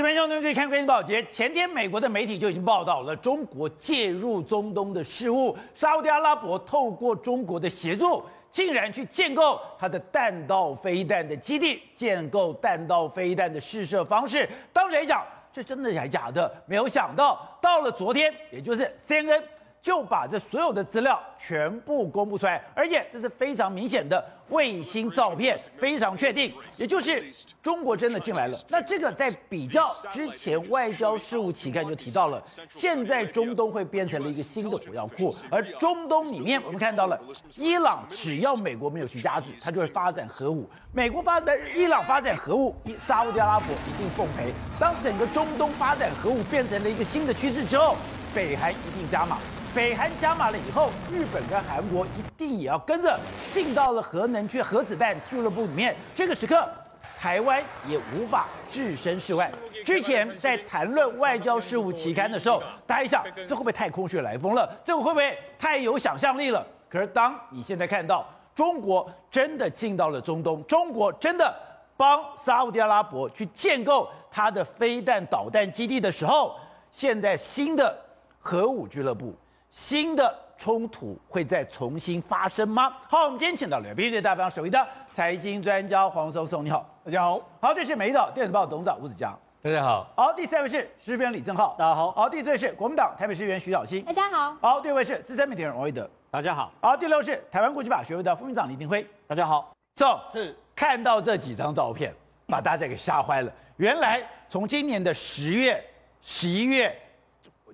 这边兄弟看《关键保洁，前天美国的媒体就已经报道了中国介入中东的事务，沙特阿拉伯透过中国的协助，竟然去建构它的弹道飞弹的基地，建构弹道飞弹的试射方式。当时还讲，这真的还假的？没有想到，到了昨天，也就是 CNN。就把这所有的资料全部公布出来，而且这是非常明显的卫星照片，非常确定，也就是中国真的进来了。那这个在比较之前外交事务期刊就提到了，现在中东会变成了一个新的火药库，而中东里面我们看到了，伊朗只要美国没有去压制，它就会发展核武。美国发展伊朗发展核武，沙乌地阿拉伯一定奉陪。当整个中东发展核武变成了一个新的趋势之后，北韩一定加码。北韩加码了以后，日本跟韩国一定也要跟着进到了核能去核子弹俱乐部里面。这个时刻，台湾也无法置身事外。之前在谈论外交事务期刊的时候，大家一想，这会不会太空穴来风了？这会不会太有想象力了？可是当你现在看到中国真的进到了中东，中国真的帮沙乌地阿拉伯去建构它的飞弹导弹基地的时候，现在新的核武俱乐部。新的冲突会再重新发生吗？好，我们今天请到了《编辑大方》首位的财经专家黄松松，你好，大家好。好，这是《美丽岛电子报》董事长吴子江，大家好。好，第三位是时事编李正浩，大家好。好，第四位是国民党台北市议员徐小新，大家好。好，第五位是资深媒体人王维德，大家好。好，第六位是台湾国际法学会的副院长李定辉，大家好。走，是看到这几张照片，把大家给吓坏了。原来从今年的十月、十一月。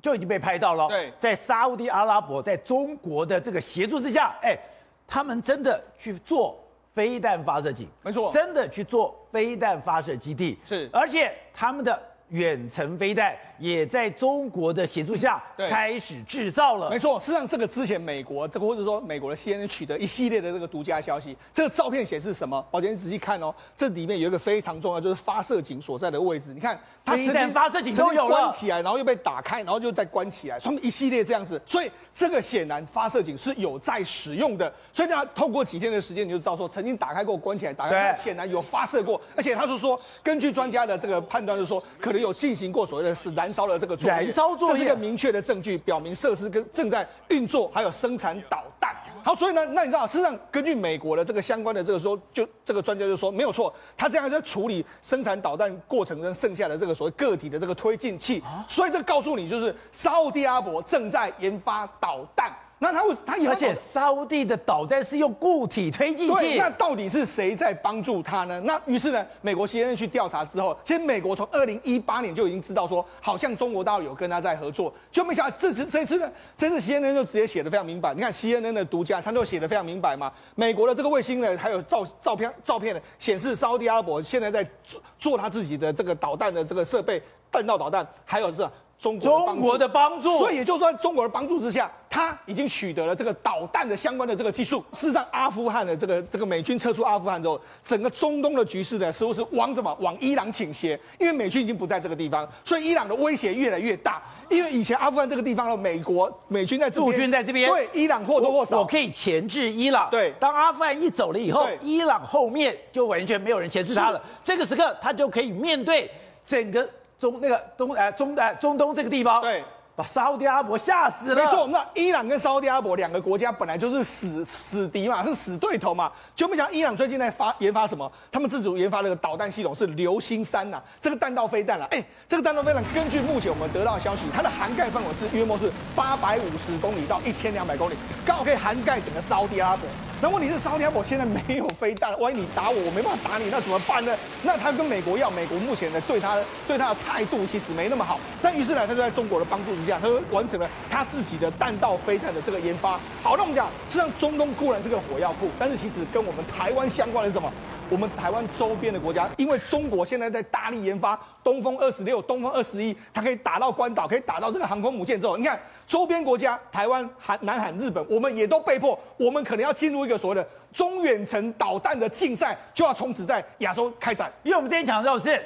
就已经被拍到了，对，在沙乌地阿拉伯，在中国的这个协助之下，哎，他们真的去做飞弹发射井，没错，真的去做飞弹发射基地，是，而且他们的。远程飞弹也在中国的协助下开始制造了。没错，事实上这个之前美国这个或者说美国的 CNN 取得一系列的这个独家消息。这个照片显示什么？宝杰，你仔细看哦，这里面有一个非常重要，就是发射井所在的位置。你看，它飞弹发射井都有关起来，然后又被打开，然后就再关起来，他们一系列这样子。所以这个显然发射井是有在使用的。所以大家透过几天的时间，你就知道说，曾经打开过、关起来、打开，显然有发射过。而且他是说，根据专家的这个判断，就是说可能。有进行过所谓的是燃烧的这个燃烧作业，这是一个明确的证据，表明设施跟正在运作，还有生产导弹。好，所以呢，那你知道，实际上根据美国的这个相关的这个说，就这个专家就说没有错，他这样在处理生产导弹过程中剩下的这个所谓个体的这个推进器，所以这告诉你就是沙乌地阿拉伯正在研发导弹。那他为他有，而且沙乌地的导弹是用固体推进器。对，那到底是谁在帮助他呢？那于是呢，美国 CNN 去调查之后，其实美国从二零一八年就已经知道说，好像中国大陆有跟他在合作，就没想到这次这次呢，这次 CNN 就直接写的非常明白。你看 CNN 的独家，他都写的非常明白嘛。美国的这个卫星呢，还有照照片照片呢，显示沙乌地阿拉伯现在在做做他自己的这个导弹的这个设备，弹道导弹，还有这。中国中国的帮助，所以也就是说，中国的帮助之下，他已经取得了这个导弹的相关的这个技术。事实上，阿富汗的这个这个美军撤出阿富汗之后，整个中东的局势呢，似乎是往什么往伊朗倾斜，因为美军已经不在这个地方，所以伊朗的威胁越来越大。因为以前阿富汗这个地方的美国美军在驻军在这边，对伊朗或多或少，我可以钳制伊朗。对，当阿富汗一走了以后，伊朗后面就完全没有人钳制他了。这个时刻，他就可以面对整个。中那个东哎中哎中东这个地方，对，把沙乌地阿拉伯吓死了。没错，那伊朗跟沙乌地阿拉伯两个国家本来就是死死敌嘛，是死对头嘛。就没想到伊朗最近在发研发什么？他们自主研发那个导弹系统是流星三呐、啊，这个弹道飞弹啊，哎，这个弹道飞弹根据目前我们得到的消息，它的涵盖范围是约莫是八百五十公里到一千两百公里，刚好可以涵盖整个沙乌地阿拉伯。那问题是，沙乌地阿拉伯现在没有飞弹，万一你打我，我没办法打你，那怎么办呢？那他跟美国要，美国目前呢对他对他的态度其实没那么好。但于是呢，他就在中国的帮助之下，他就完成了他自己的弹道飞弹的这个研发。好，那我们讲，实际上中东固然是个火药库，但是其实跟我们台湾相关的是什么？我们台湾周边的国家，因为中国现在在大力研发东风二十六、东风二十一，它可以打到关岛，可以打到这个航空母舰之后，你看周边国家，台湾、韩、南韩、日本，我们也都被迫，我们可能要进入一个所谓的中远程导弹的竞赛，就要从此在亚洲开展。因为我们之前讲到的是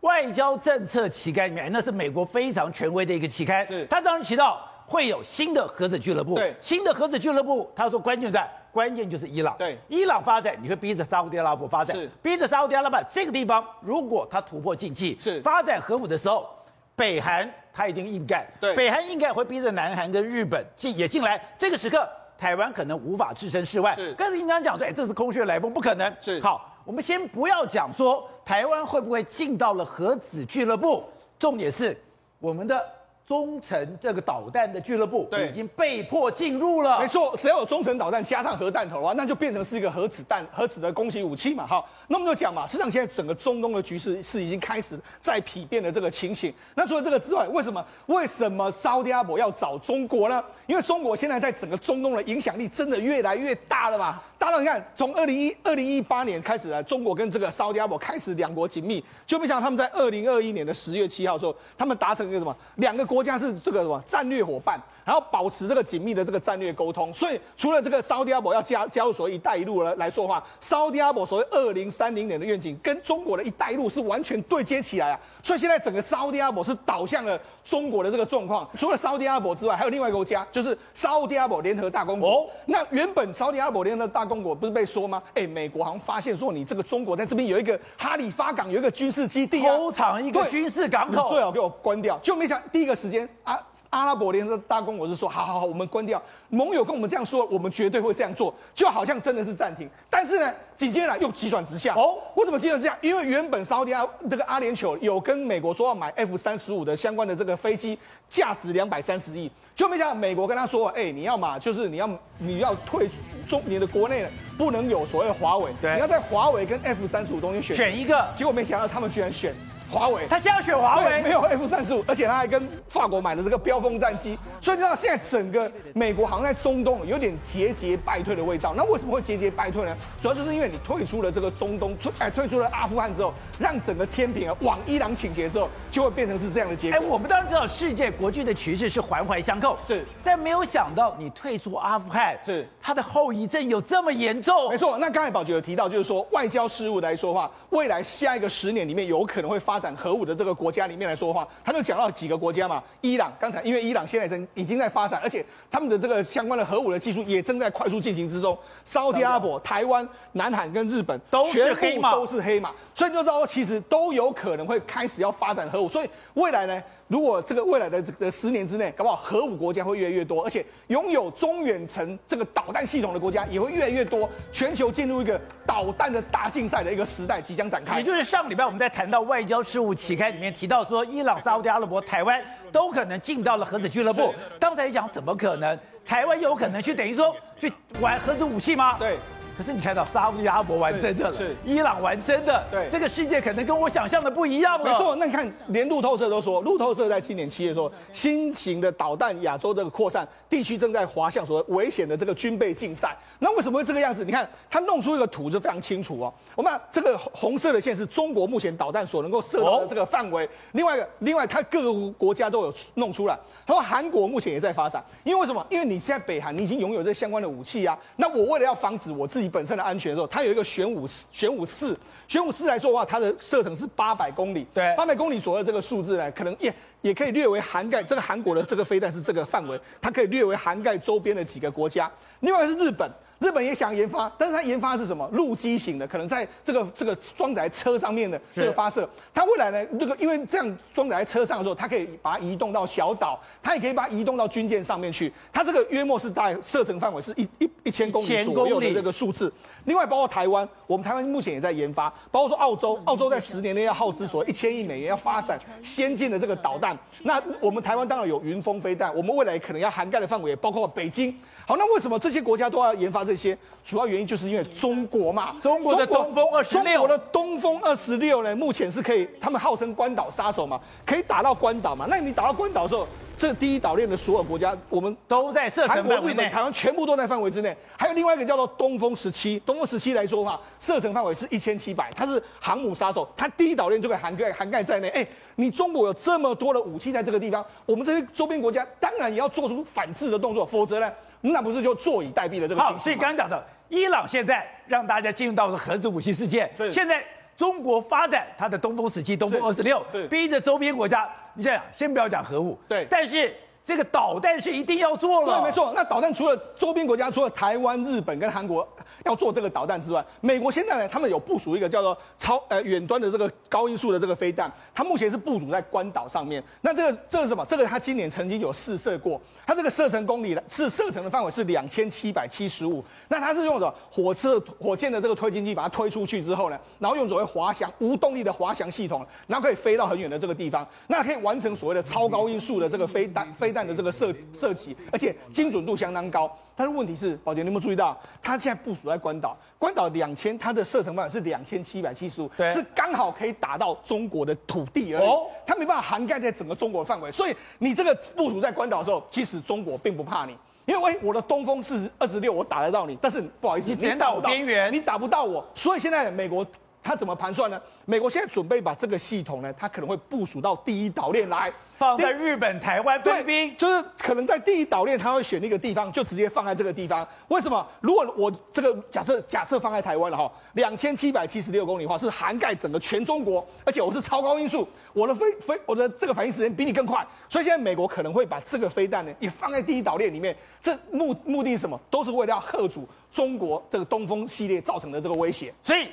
外交政策期刊里面，那是美国非常权威的一个期刊，是他当时提到。会有新的核子俱乐部。对，新的核子俱乐部，他说关键在关键就是伊朗。对，伊朗发展，你会逼着沙乌地阿拉伯发展，是逼着沙乌地阿拉伯这个地方，如果他突破禁忌，是发展核武的时候，北韩他一定硬干。对，北韩硬干会逼着南韩跟日本进也进来。这个时刻，台湾可能无法置身事外。是，跟您刚刚讲说，哎，这是空穴来风，不可能。是，好。我们先不要讲说台湾会不会进到了核子俱乐部，重点是我们的中程这个导弹的俱乐部已经被迫进入了。没错，只要有中程导弹加上核弹头的话，那就变成是一个核子弹、核子的攻击武器嘛。好，那我们就讲嘛，实际上现在整个中东的局势是已经开始在丕变的这个情形。那除了这个之外，为什么为什么沙乌地阿拉伯要找中国呢？因为中国现在在整个中东的影响力真的越来越大了嘛。大家你看，从二零一二零一八年开始呢，中国跟这个沙乌地阿拉伯开始两国紧密，就没想到他们在二零二一年的十月七号的时候，他们达成一个什么？两个国家是这个什么战略伙伴，然后保持这个紧密的这个战略沟通。所以除了这个沙乌地阿拉伯要加加入所谓“一带一路”来来说话，沙乌地阿拉伯所谓二零三零年的愿景跟中国的一带一路是完全对接起来啊。所以现在整个沙乌地阿拉伯是倒向了中国的这个状况。除了沙乌地阿拉伯之外，还有另外一个国家，就是沙乌地阿拉伯联合大公国。哦，那原本沙乌地阿拉伯联合大公国不是被说吗？哎，美国好像发现说你这个中国在这边有一个哈里发港，有一个军事基地啊，偷藏一个军事港口，最好给我关掉。就没想第一个时间，阿阿拉伯联合大公国是说，好好好，我们关掉。盟友跟我们这样说，我们绝对会这样做，就好像真的是暂停。但是呢，紧接着又急转直下。哦，为什么急转直下？因为原本沙乌地阿这个阿联酋有跟美国说要买 F 三十五的相关的这个飞机，价值两百三十亿，就没想到美国跟他说，哎，你要嘛，就是你要你要退出中你的国内不能有所谓的华为，对，你要在华为跟 F 三十五中间选选一个。结果没想到他们居然选。华为，他现在要选华为，没有 F 三十五，而且他还跟法国买了这个标风战机，所以你知道现在整个美国好像在中东有点节节败退的味道。那为什么会节节败退呢？主要就是因为你退出了这个中东，出哎退出了阿富汗之后，让整个天平啊往伊朗倾斜之后，就会变成是这样的结果。哎，我们当然知道世界国际的趋势是环环相扣，是，但没有想到你退出阿富汗，是它的后遗症有这么严重。没错，那刚才宝杰有提到，就是说外交事务来说话，未来下一个十年里面有可能会发展核武的这个。国家里面来说的话，他就讲到几个国家嘛，伊朗，刚才因为伊朗现在正已经在发展，而且他们的这个相关的核武的技术也正在快速进行之中。沙乌地阿拉伯、台湾、南韩跟日本都是黑马，都是黑马，所以就知道其实都有可能会开始要发展核武。所以未来呢，如果这个未来的这个十年之内，搞不好核武国家会越来越多，而且拥有中远程这个导弹系统的国家也会越来越多，全球进入一个导弹的大竞赛的一个时代即将展开。也就是上礼拜我们在谈到外交事务期刊里面。提到说，伊朗、沙乌地阿拉伯、台湾都可能进到了核子俱乐部。刚才讲怎么可能？台湾有可能去等于说去玩核子武器吗？对。可是你看到沙乌地阿拉伯玩真的了，是伊朗玩真的，对，这个世界可能跟我想象的不一样了。没错，那你看，连路透社都说，路透社在今年七月说，新型的导弹亚洲这个扩散地区正在滑向所谓危险的这个军备竞赛。那为什么会这个样子？你看，他弄出一个图就非常清楚哦。我们这个红色的线是中国目前导弹所能够射到的这个范围。另外一个，另外它各个国家都有弄出来。他说韩国目前也在发展，因为为什么？因为你现在北韩你已经拥有这相关的武器啊。那我为了要防止我自己本身的安全的时候，它有一个玄武玄武四，玄武四来说的话，它的射程是八百公里。对，八百公里左右这个数字呢，可能也也可以略微涵盖这个韩国的这个飞弹是这个范围，它可以略微涵盖周边的几个国家。另外是日本。日本也想研发，但是它研发的是什么？陆基型的，可能在这个这个装载车上面的这个发射。它未来呢，这个因为这样装载在车上的时候，它可以把它移动到小岛，它也可以把它移动到军舰上面去。它这个约莫是大概射程范围是一一一千公里左右的这个数字。另外，包括台湾，我们台湾目前也在研发，包括说澳洲，澳洲在十年内要耗资所谓一千亿美元要发展先进的这个导弹。那我们台湾当然有云峰飞弹，我们未来可能要涵盖的范围也包括北京。好，那为什么这些国家都要研发这些？主要原因就是因为中国嘛，中国的东风二十六，中国的东风二十六呢，目前是可以，他们号称关岛杀手嘛，可以打到关岛嘛。那你打到关岛的时候，这第一岛链的所有国家，我们都在射程范围内，韩国、日本、台湾全部都在范围之内。还有另外一个叫做东风十七，东风十七来说的话，射程范围是一千七百，它是航母杀手，它第一岛链就可以涵盖涵盖在内。哎，你中国有这么多的武器在这个地方，我们这些周边国家当然也要做出反制的动作，否则呢？那不是就坐以待毙的这个情况？好，所以刚刚讲的，伊朗现在让大家进入到了核子武器世界。对，现在中国发展它的东风十七、东风二十六，逼着周边国家。你想想，先不要讲核武，对，但是这个导弹是一定要做了。对，没错。那导弹除了周边国家，除了台湾、日本跟韩国要做这个导弹之外，美国现在呢，他们有部署一个叫做超呃远端的这个高音速的这个飞弹，它目前是部署在关岛上面。那这个这是什么？这个它今年曾经有试射过，它这个射程公里的是射程的范围是两千七百七十五。那它是用什么？火车火箭的这个推进器把它推出去之后呢，然后用所谓滑翔无动力的滑翔系统，然后可以飞到很远的这个地方，那可以完成所谓的超高音速的这个飞弹飞弹的这个射射击，而且精准度相当高。但是问题是，宝杰，你有没有注意到，它现在部署在关岛，关岛两千，它的射程范围是两千七百七十五，是刚好可以打到中国的土地而已，哦、它没办法涵盖在整个中国范围。所以你这个部署在关岛的时候，其实中国并不怕你，因为喂，我的东风四十二十六我打得到你，但是不好意思，你只打我边缘，你打不到我。所以现在美国它怎么盘算呢？美国现在准备把这个系统呢，它可能会部署到第一岛链来。放在日本、台湾、菲律宾，就是可能在第一岛链，他会选一个地方，就直接放在这个地方。为什么？如果我这个假设假设放在台湾了哈，两千七百七十六公里的话，是涵盖整个全中国，而且我是超高音速，我的飞飞我的这个反应时间比你更快，所以现在美国可能会把这个飞弹呢也放在第一岛链里面。这目目的是什么？都是为了要吓阻中国这个东风系列造成的这个威胁。所以。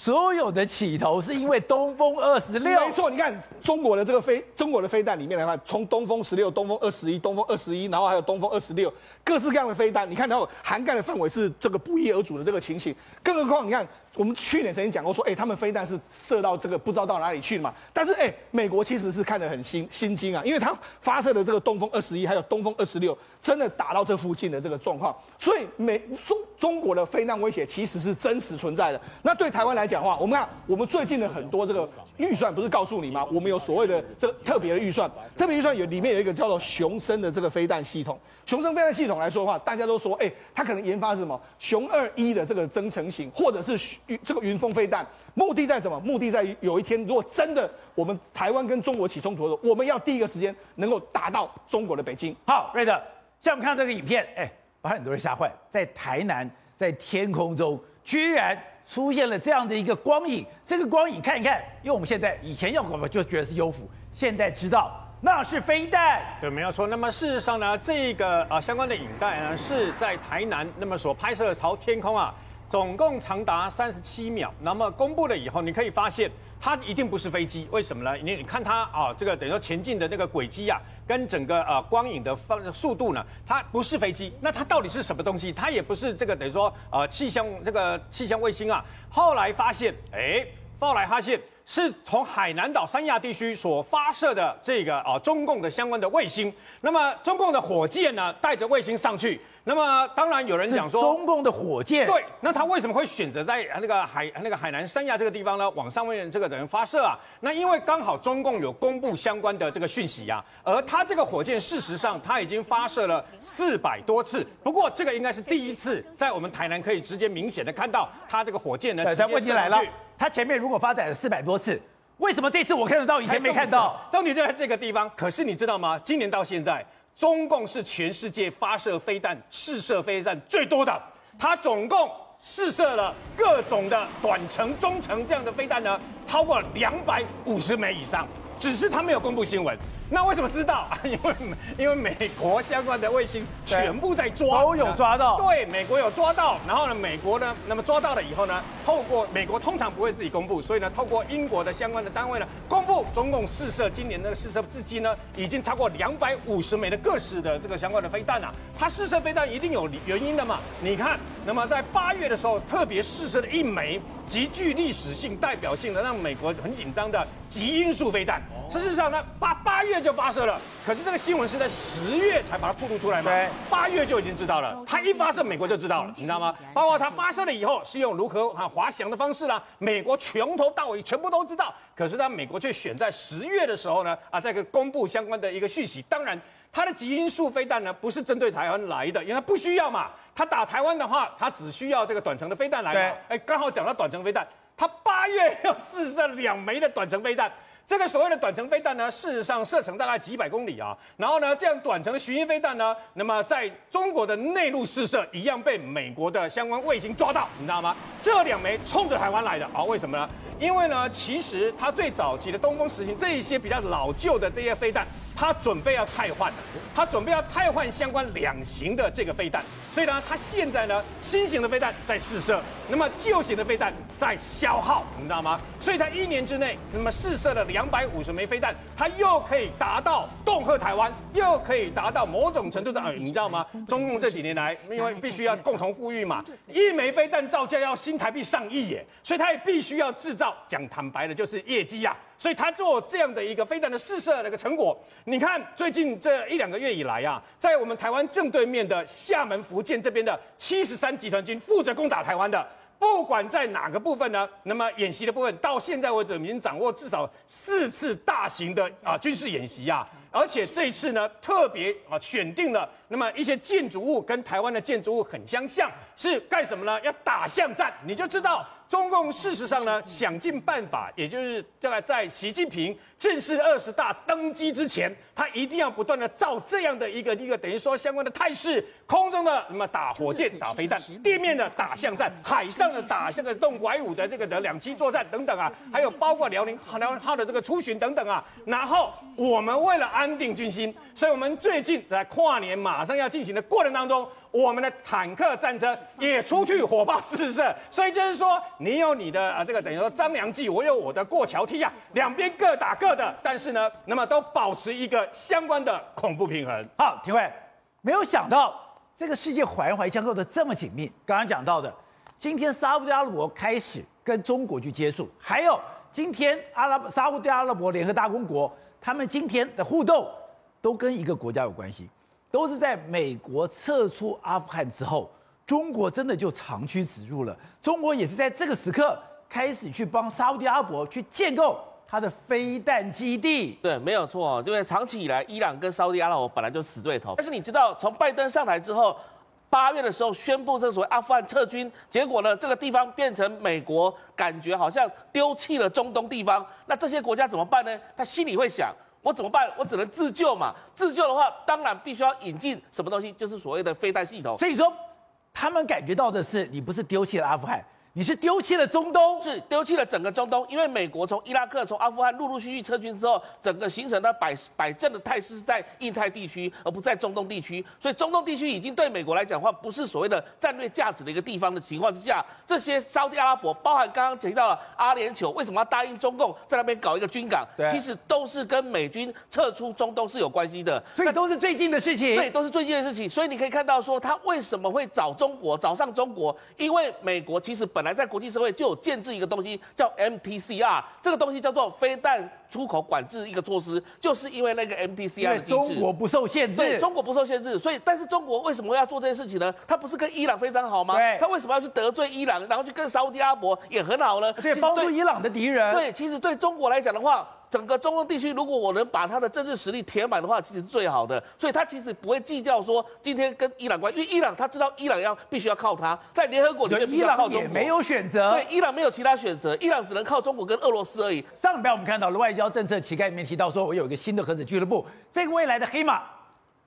所有的起头是因为东风二十六，没错。你看中国的这个飞，中国的飞弹里面来看，从东风十六、东风二十一、东风二十一，然后还有东风二十六，各式各样的飞弹，你看它涵盖的范围是这个不一而足的这个情形。更何况，你看。我们去年曾经讲过说，哎、他们飞弹是射到这个不知道到哪里去了嘛？但是，哎、美国其实是看得很心心惊啊，因为他发射的这个东风二十一还有东风二十六，真的打到这附近的这个状况，所以美中中国的飞弹威胁其实是真实存在的。那对台湾来讲的话，我们看我们最近的很多这个预算不是告诉你吗？我们有所谓的这个特别的预算，特别预算有里面有一个叫做雄升的这个飞弹系统。雄升飞弹系统来说的话，大家都说，哎、欸，它可能研发是什么？雄二一的这个增程型，或者是。这个云峰飞弹目的在什么？目的在于有一天，如果真的我们台湾跟中国起冲突的时候，我们要第一个时间能够打到中国的北京。好，瑞德，像我们看到这个影片，哎，把很多人吓坏，在台南，在天空中居然出现了这样的一个光影。这个光影看一看，因为我们现在以前要搞就觉得是幽浮，现在知道那是飞弹。对，没有错。那么事实上呢，这个啊相关的影带呢是在台南那么所拍摄的朝天空啊。总共长达三十七秒，那么公布了以后，你可以发现它一定不是飞机，为什么呢？你你看它啊，这个等于说前进的那个轨迹啊，跟整个呃光影的方速度呢，它不是飞机，那它到底是什么东西？它也不是这个等于说呃气象这个气象卫星啊。后来发现，哎，后来发现是从海南岛三亚地区所发射的这个啊中共的相关的卫星，那么中共的火箭呢带着卫星上去。那么当然有人讲说，中共的火箭对，那他为什么会选择在那个海那个海南三亚这个地方呢？往上面这个等于发射啊？那因为刚好中共有公布相关的这个讯息啊，而他这个火箭事实上他已经发射了四百多次，不过这个应该是第一次在我们台南可以直接明显的看到他这个火箭呢。对，问题来了，他前面如果发展了四百多次，为什么这次我看得到，以前没看到？重点就在这个地方。可是你知道吗？今年到现在。中共是全世界发射飞弹、试射飞弹最多的，它总共试射了各种的短程、中程这样的飞弹呢，超过两百五十枚以上。只是他没有公布新闻，那为什么知道？因为因为美国相关的卫星全部在抓，都有抓到。对，美国有抓到。然后呢，美国呢，那么抓到了以后呢，透过美国通常不会自己公布，所以呢，透过英国的相关的单位呢，公布中共试射今年的试射至今呢，已经超过两百五十枚的各式的这个相关的飞弹啊。它试射飞弹一定有原因的嘛？你看，那么在八月的时候特别试射了一枚。极具历史性代表性的让美国很紧张的极音速飞弹，事实上呢，八八月就发射了，可是这个新闻是在十月才把它曝露出来嘛？对，八月就已经知道了，它一发射，美国就知道了，你知道吗？包括它发射了以后是用如何啊滑翔的方式啦，美国从头到尾全部都知道，可是呢，美国却选在十月的时候呢啊，这个公布相关的一个讯息，当然。它的极音速飞弹呢，不是针对台湾来的，因为它不需要嘛。它打台湾的话，它只需要这个短程的飞弹来嘛。哎，刚好讲到短程飞弹，它八月要试射两枚的短程飞弹。这个所谓的短程飞弹呢，事实上射程大概几百公里啊。然后呢，这样短程的巡弋飞弹呢，那么在中国的内陆试射，一样被美国的相关卫星抓到，你知道吗？这两枚冲着台湾来的啊？为什么呢？因为呢，其实它最早期的东风十型这一些比较老旧的这些飞弹。它准备要汰换了，他准备要汰换相关两型的这个飞弹，所以呢，它现在呢，新型的飞弹在试射，那么旧型的飞弹在消耗，你知道吗？所以他一年之内，那么试射了两百五十枚飞弹，它又可以达到恫吓台湾，又可以达到某种程度的，你知道吗？中共这几年来，因为必须要共同富裕嘛，一枚飞弹造价要新台币上亿耶，所以它也必须要制造，讲坦白的，就是业绩呀。所以他做这样的一个飞弹的试射的一个成果，你看最近这一两个月以来啊，在我们台湾正对面的厦门、福建这边的七十三集团军负责攻打台湾的，不管在哪个部分呢，那么演习的部分到现在为止，已经掌握至少四次大型的啊军事演习呀，而且这一次呢，特别啊选定了那么一些建筑物跟台湾的建筑物很相像，是干什么呢？要打巷战，你就知道。中共事实上呢，想尽办法，也就是大概在习近平正式二十大登基之前，他一定要不断的造这样的一个一个等于说相关的态势，空中的那么打火箭、打飞弹，地面的打巷战，海上的打像个动拐五的这个的两栖作战等等啊，还有包括辽宁辽宁号的这个出巡等等啊。然后我们为了安定军心，所以我们最近在跨年马上要进行的过程当中。我们的坦克战车也出去火爆四射，所以就是说，你有你的啊，这个等于说张良计，我有我的过桥梯啊，两边各打各的，但是呢，那么都保持一个相关的恐怖平衡。好，廷辉，没有想到这个世界环环相扣的这么紧密。刚刚讲到的，今天沙乌地阿拉伯开始跟中国去接触，还有今天阿拉伯沙乌地阿拉伯联合大公国，他们今天的互动都跟一个国家有关系。都是在美国撤出阿富汗之后，中国真的就长驱直入了。中国也是在这个时刻开始去帮沙乌地阿拉伯去建构它的飞弹基地。对，没有错，因为长期以来，伊朗跟沙乌地阿拉伯本来就死对头。但是你知道，从拜登上台之后，八月的时候宣布这所谓阿富汗撤军，结果呢，这个地方变成美国感觉好像丢弃了中东地方。那这些国家怎么办呢？他心里会想。我怎么办？我只能自救嘛。自救的话，当然必须要引进什么东西，就是所谓的飞弹系统。所以说，他们感觉到的是，你不是丢弃了阿富汗。你是丢弃了中东，是丢弃了整个中东，因为美国从伊拉克、从阿富汗陆陆续续撤军之后，整个形成的摆摆正的态势是在印太地区，而不是在中东地区。所以中东地区已经对美国来讲的话，不是所谓的战略价值的一个地方的情况之下，这些沙乌地阿拉伯，包含刚刚提到了阿联酋，为什么要答应中共在那边搞一个军港？对，其实都是跟美军撤出中东是有关系的，所以都是最近的事情。对，都是最近的事情。所以你可以看到说，他为什么会找中国，找上中国？因为美国其实本来。在国际社会就有建制一个东西叫 MTCR，这个东西叫做非但出口管制一个措施，就是因为那个 MTCR 的机制，中国不受限制，对，中国不受限制，所以但是中国为什么要做这件事情呢？他不是跟伊朗非常好吗？对，他为什么要去得罪伊朗，然后去跟沙乌地阿拉伯也很好呢？对，帮助伊朗的敌人。对，其实对中国来讲的话。整个中东地区，如果我能把他的政治实力填满的话，其实是最好的。所以他其实不会计较说今天跟伊朗关，因为伊朗他知道伊朗要必须要靠他，在联合国里面。伊朗也没有选择，对，伊朗没有其他选择，伊朗只能靠中国跟俄罗斯而已。上礼拜我们看到了外交政策旗杆里面提到说，我有一个新的核子俱乐部，这个未来的黑马，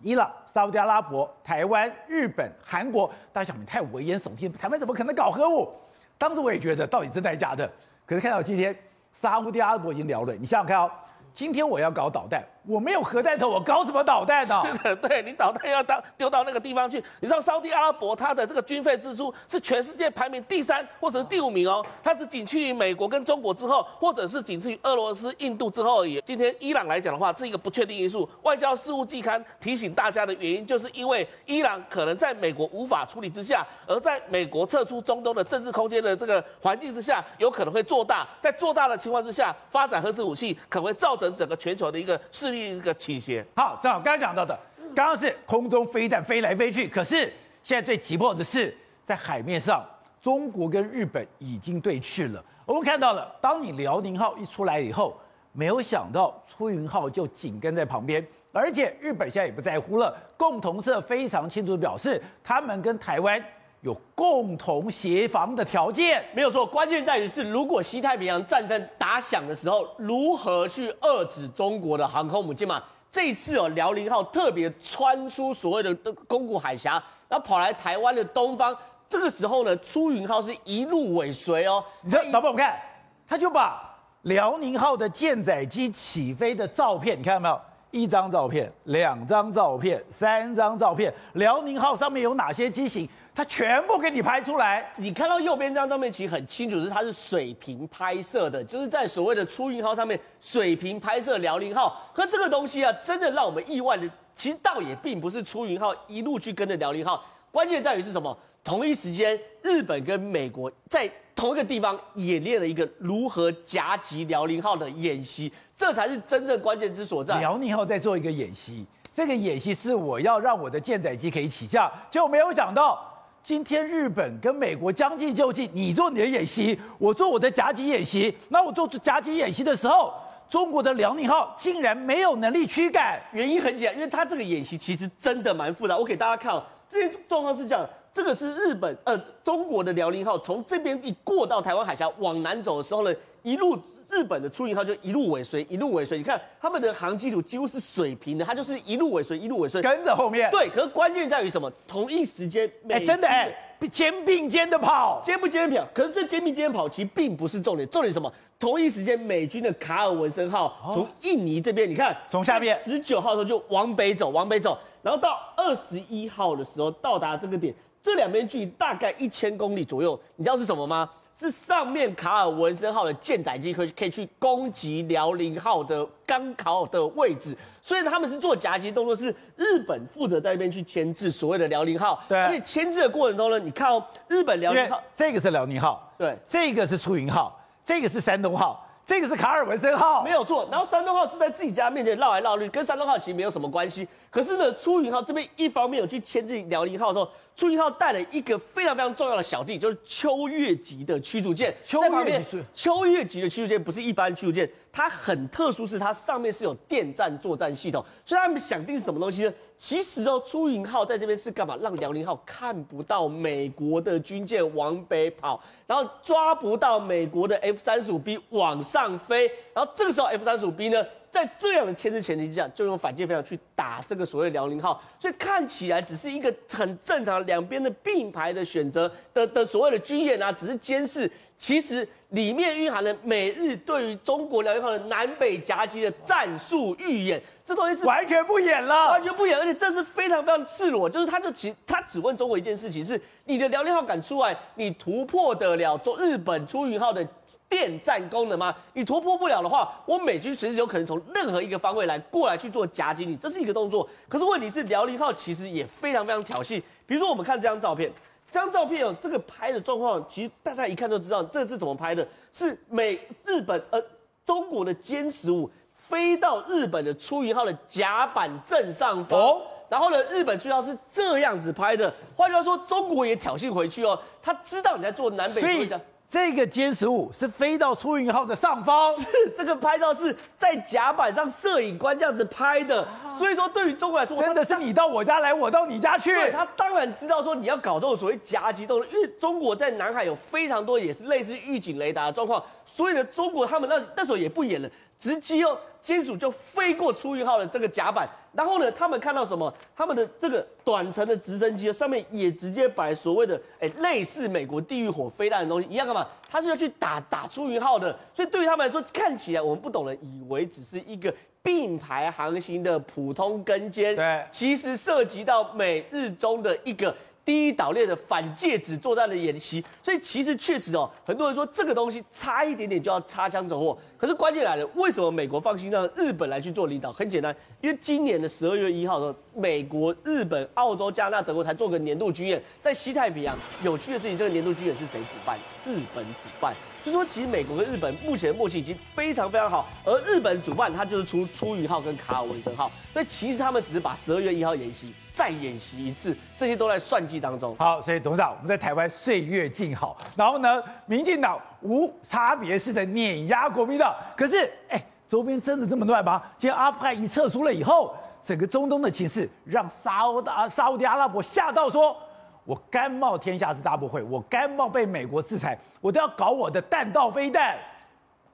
伊朗、沙乌地阿拉伯、台湾、日本、韩国，大家想你太危言耸听，台湾怎么可能搞核武？当时我也觉得到底真的假的，可是看到今天沙乌地阿拉伯已经聊了，你想想看哦。今天我要搞导弹，我没有核弹头，我搞什么导弹呢？是的，对，你导弹要当丢到那个地方去。你知道沙乌地阿拉伯它的这个军费支出是全世界排名第三或者是第五名哦，它是仅次于美国跟中国之后，或者是仅次于俄罗斯、印度之后而已。今天伊朗来讲的话，是一个不确定因素。外交事务季刊提醒大家的原因，就是因为伊朗可能在美国无法处理之下，而在美国撤出中东的政治空间的这个环境之下，有可能会做大。在做大的情况之下，发展核子武器可能会造成。整个全球的一个事力一个倾斜。好，正好刚刚讲到的，刚刚是空中飞弹飞来飞去，可是现在最急迫的是在海面上，中国跟日本已经对峙了。我们看到了，当你辽宁号一出来以后，没有想到出云号就紧跟在旁边，而且日本现在也不在乎了，共同社非常清楚表示，他们跟台湾。有共同协防的条件，没有错。关键在于是，如果西太平洋战争打响的时候，如何去遏制中国的航空母舰嘛？这一次哦，辽宁号特别穿出所谓的宫古海峡，然后跑来台湾的东方。这个时候呢，出云号是一路尾随哦。你这导播，我们看，他就把辽宁号的舰载机起飞的照片，你看到没有？一张照片、两张照片、三张照片，辽宁号上面有哪些机型，他全部给你拍出来。你看到右边这张照片，其实很清楚，是它是水平拍摄的，就是在所谓的出云号上面水平拍摄辽宁号。可这个东西啊，真的让我们意外的，其实倒也并不是出云号一路去跟着辽宁号，关键在于是什么？同一时间，日本跟美国在同一个地方演练了一个如何夹击辽宁号的演习，这才是真正关键之所在。辽宁号在做一个演习，这个演习是我要让我的舰载机可以起降，结果没有想到，今天日本跟美国将计就计，你做你的演习，我做我的夹击演习。那我做夹击演习的时候，中国的辽宁号竟然没有能力驱赶，原因很简单，因为它这个演习其实真的蛮复杂。我给大家看哦，这些状况是这样。这个是日本呃中国的辽宁号从这边一过到台湾海峡往南走的时候呢，一路日本的出云号就一路尾随，一路尾随。你看他们的航机图几乎是水平的，它就是一路尾随，一路尾随，跟着后面。对，可是关键在于什么？同一时间，哎，真的哎，肩并肩的跑，肩不肩并跑。可是这肩并肩跑其实并不是重点，重点是什么？同一时间，美军的卡尔文森号从印尼这边，你看从下面十九号的时候就往北走，往北走，然后到二十一号的时候到达这个点。这两边距离大概一千公里左右，你知道是什么吗？是上面卡尔文森号的舰载机可以可以去攻击辽宁号的刚好的位置，所以他们是做夹击动作，是日本负责在那边去牵制所谓的辽宁号。对，而且牵制的过程中呢，你看哦，日本辽宁号这个是辽宁号，对，这个是出云号，这个是山东号。这个是卡尔文森号，没有错。然后山东号是在自己家面前绕来绕去，跟山东号其实没有什么关系。可是呢，出云号这边一方面有去牵制辽宁号的时候，出云号带了一个非常非常重要的小弟，就是秋月级的驱逐舰。秋月级，秋月级的驱逐舰不是一般驱逐舰，它很特殊，是它上面是有电战作战系统。所以他们想定是什么东西呢？其实哦，出云号在这边是干嘛？让辽宁号看不到美国的军舰往北跑，然后抓不到美国的 F 三十五 B 往上飞，然后这个时候 F 三十五 B 呢，在这样的牵制前提之下，就用反舰飞弹去打这个所谓辽宁号，所以看起来只是一个很正常两边的并排的选择的的所谓的军演啊，只是监视。其实里面蕴含了美日对于中国辽宁号的南北夹击的战术预演，这东西是完全不演了，完全不演，而且这是非常非常赤裸，就是他就其他只问中国一件事情是：你的辽宁号敢出来，你突破得了中日本出云号的电战功能吗？你突破不了的话，我美军随时有可能从任何一个方位来过来去做夹击你，这是一个动作。可是问题是辽宁号其实也非常非常挑衅，比如说我们看这张照片。这张照片哦，这个拍的状况，其实大家一看就知道，这是怎么拍的？是美日本呃中国的歼十五飞到日本的出云号的甲板正上方，哦、然后呢，日本出云号是这样子拍的。换句话说，中国也挑衅回去哦，他知道你在做南北对战。这个歼十五是飞到出云号的上方，是这个拍照是在甲板上摄影官这样子拍的，所以说对于中国来说，真的是你到我家来，我到你家去。对，他当然知道说你要搞这种所谓夹击动作，因为中国在南海有非常多也是类似预警雷达的状况，所以呢，中国他们那那时候也不演了。直接哦，金属就飞过出云号的这个甲板，然后呢，他们看到什么？他们的这个短程的直升机上面也直接摆所谓的哎，类似美国地狱火飞弹的东西一样干嘛？他是要去打打出云号的，所以对于他们来说，看起来我们不懂的以为只是一个并排航行的普通跟监，对，其实涉及到美日中的一个。第一岛链的反戒指作战的演习，所以其实确实哦，很多人说这个东西差一点点就要擦枪走火。可是关键来了，为什么美国放心让日本来去做领导？很简单，因为今年的十二月一号的时候，美国、日本、澳洲、加拿大、德国才做个年度军演，在西太平洋。有趣的事情，这个年度军演是谁主办？日本主办。所以说，其实美国跟日本目前的默契已经非常非常好，而日本主办，它就是出出云号跟卡尔文森号，所以其实他们只是把十二月一号演习再演习一次，这些都在算计当中。好，所以董事长，我们在台湾岁月静好，然后呢，民进党无差别式的碾压国民党，可是，哎，周边真的这么乱吗？今天阿富汗一撤出了以后，整个中东的情势让沙乌沙乌地阿拉伯吓到说。我甘冒天下之大不讳，我甘冒被美国制裁，我都要搞我的弹道飞弹。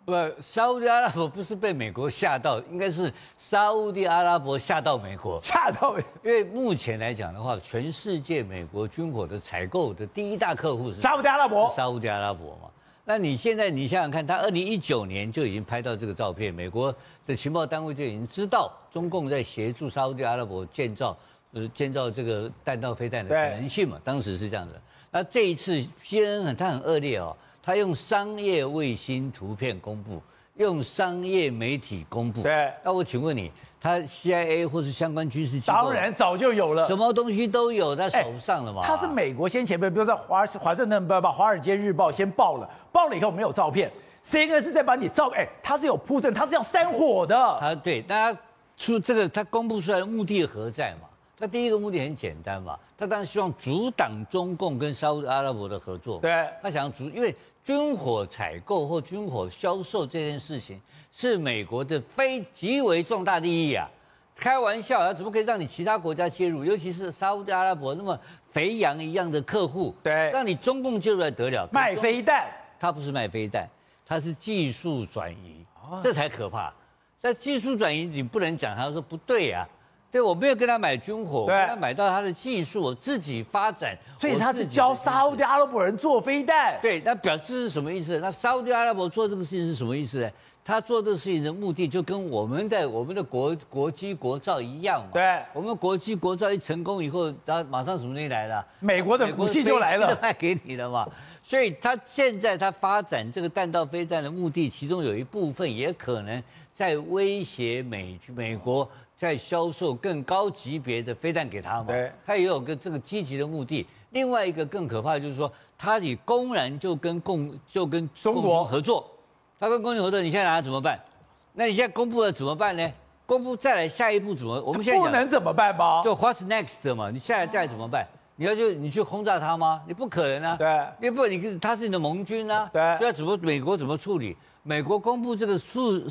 不，沙乌阿拉伯不是被美国吓到，应该是沙乌地阿拉伯吓到美国，吓到美。因为目前来讲的话，全世界美国军火的采购的第一大客户是沙乌地阿拉伯，沙乌地阿拉伯嘛。那你现在你想想看，他二零一九年就已经拍到这个照片，美国的情报单位就已经知道中共在协助沙乌地阿拉伯建造呃建造这个弹道飞弹的可能性嘛，当时是这样的。那这一次 CNN 很他很恶劣哦，他用商业卫星图片公布，用商业媒体公布。对，那我请问你，他 CIA 或是相关军事机构，当然早就有了，什么东西都有在手上了嘛。他是美国先前辈，比如说华华盛顿把、华尔街日报先报了，报了以后没有照片，CNN 是在把你照，哎，他是有铺陈，他是要煽火的。他对，大家出这个他公布出来的目的何在嘛？他第一个目的很简单嘛，他当然希望阻挡中共跟沙特阿拉伯的合作。对，他想要阻，因为军火采购或军火销售这件事情是美国的非极为重大利益啊！开玩笑啊，怎么可以让你其他国家介入？尤其是沙特阿拉伯那么肥羊一样的客户，对，让你中共介入还得了？卖飞弹，他不是卖飞弹，他是技术转移，这才可怕。但技术转移你不能讲，他说不对啊。对，我没有跟他买军火，我跟他买到他的技术，我自己发展，所以他是教沙乌地阿拉伯人做飞弹。对，那表示是什么意思？那沙乌地阿拉伯做这个事情是什么意思呢？他做这个事情的目的就跟我们在我们的国国机国造一样嘛。对，我们国机国造一成功以后，他马上什么东西来了？美国的武器就来了，卖给你了嘛。所以他现在他发展这个弹道飞弹的目的，其中有一部分也可能在威胁美美国。在销售更高级别的飞弹给他嘛？对，他也有个这个积极的目的。另外一个更可怕的就是说，他也公然就跟共就跟中国合作，他跟共军合作，你现在拿他怎么办？那你现在公布了怎么办呢？公布再来下一步怎么？我们现在不能怎么办吗？就 What's next 嘛？你下来再来怎么办？你要就你去轰炸他吗？你不可能啊！对，因为不你他是你的盟军啊！对，所以要怎么美国怎么处理？美国公布这个数，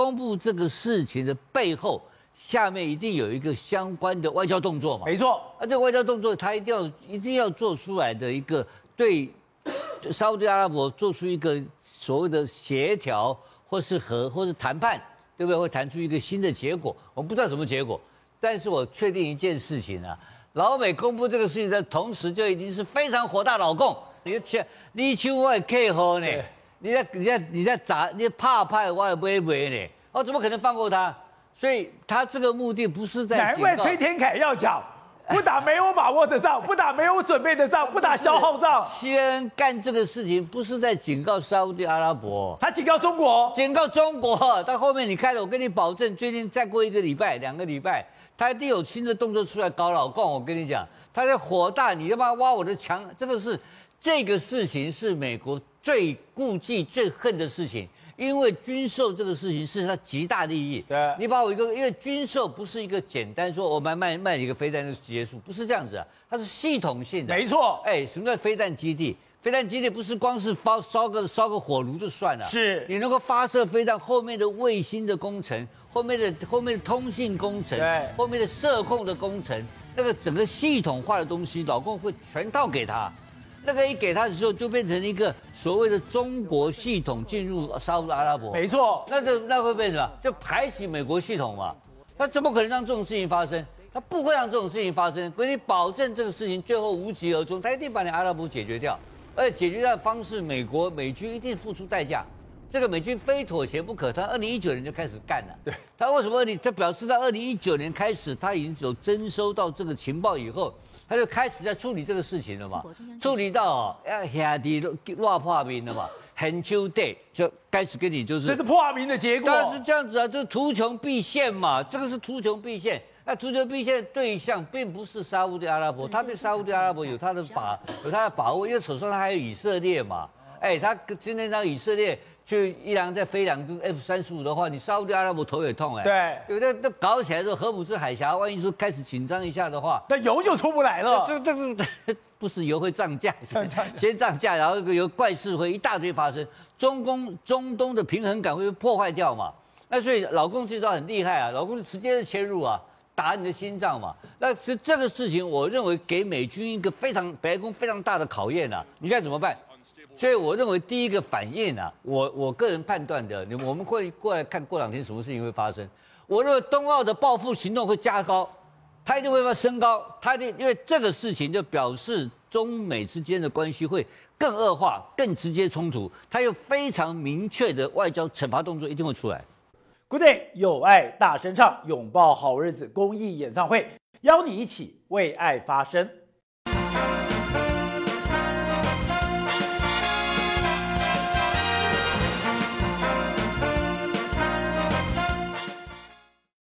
公布这个事情的背后。下面一定有一个相关的外交动作嘛？没错，那这个外交动作，他一定要一定要做出来的一个对 沙乌地阿拉伯做出一个所谓的协调，或是和或是谈判，对不对？会谈出一个新的结果。我们不知道什么结果，但是我确定一件事情啊，老美公布这个事情的同时，就已经是非常火大。老共，你切，你去我也配合呢？你在你在你在砸，你怕派我也不会不会呢？我，怎么可能放过他？所以他这个目的不是在。难怪崔天凯要讲，不打没有把握的仗，不打没有准备的仗，不打消耗仗。先干这个事情不是在警告沙乌地阿拉伯，他警告中国，警告中国。到后面你看了，我跟你保证，最近再过一个礼拜、两个礼拜，他一定有新的动作出来搞老共。我跟你讲，他在火大，你要他妈挖我的墙，这个是这个事情是美国最顾忌、最恨的事情。因为军售这个事情是他极大利益，对，你把我一个，因为军售不是一个简单说我卖卖卖一个飞弹就结束，不是这样子啊，它是系统性的。没错，哎，什么叫飞弹基地？飞弹基地不是光是发烧个烧个火炉就算了，是你能够发射飞弹后面的卫星的工程，后面的后面的通信工程，对，后面的射控的工程，那个整个系统化的东西，老共会全套给他。那个一给他的时候，就变成一个所谓的中国系统进入沙乌阿拉伯。没错，那就那会变成什么？就排挤美国系统嘛？他怎么可能让这种事情发生？他不会让这种事情发生，给你保证这个事情最后无疾而终。他一定把你阿拉伯解决掉，而且解决掉的方式，美国美军一定付出代价。这个美军非妥协不可。他二零一九年就开始干了。对，他为什么？你他表示在二零一九年开始，他已经有征收到这个情报以后。他就开始在处理这个事情了嘛，处理到哦，要兄弟都乱破冰了嘛，很久对，就开始跟你就是，这是破冰的结果。但是这样子啊，就图穷匕见嘛，这个是图穷匕见。那图穷匕见的对象并不是沙乌地阿拉伯，他对沙乌地阿拉伯有他的把有他的把握，因为手上他还有以色列嘛，哎，他今天让以色列。就伊朗再飞两个 F 三十五的话，你沙乌地阿拉伯头也痛哎。对，有的那搞起来之后，荷姆斯海峡万一说开始紧张一下的话，那油就出不来了。这这这不是油会涨价，先涨价，然后有怪事会一大堆发生，中东中东的平衡感会被破坏掉嘛。那所以老公这招很厉害啊，老公直接切入啊，打你的心脏嘛。那这这个事情，我认为给美军一个非常白宫非常大的考验啊。你现在怎么办？所以我认为第一个反应啊，我我个人判断的，我们会过来看过两天什么事情会发生。我认为冬奥的报复行动会加高，它一定会升高，它一定因为这个事情就表示中美之间的关系会更恶化、更直接冲突，它有非常明确的外交惩罚动作一定会出来。Good day，有爱大声唱，拥抱好日子公益演唱会，邀你一起为爱发声。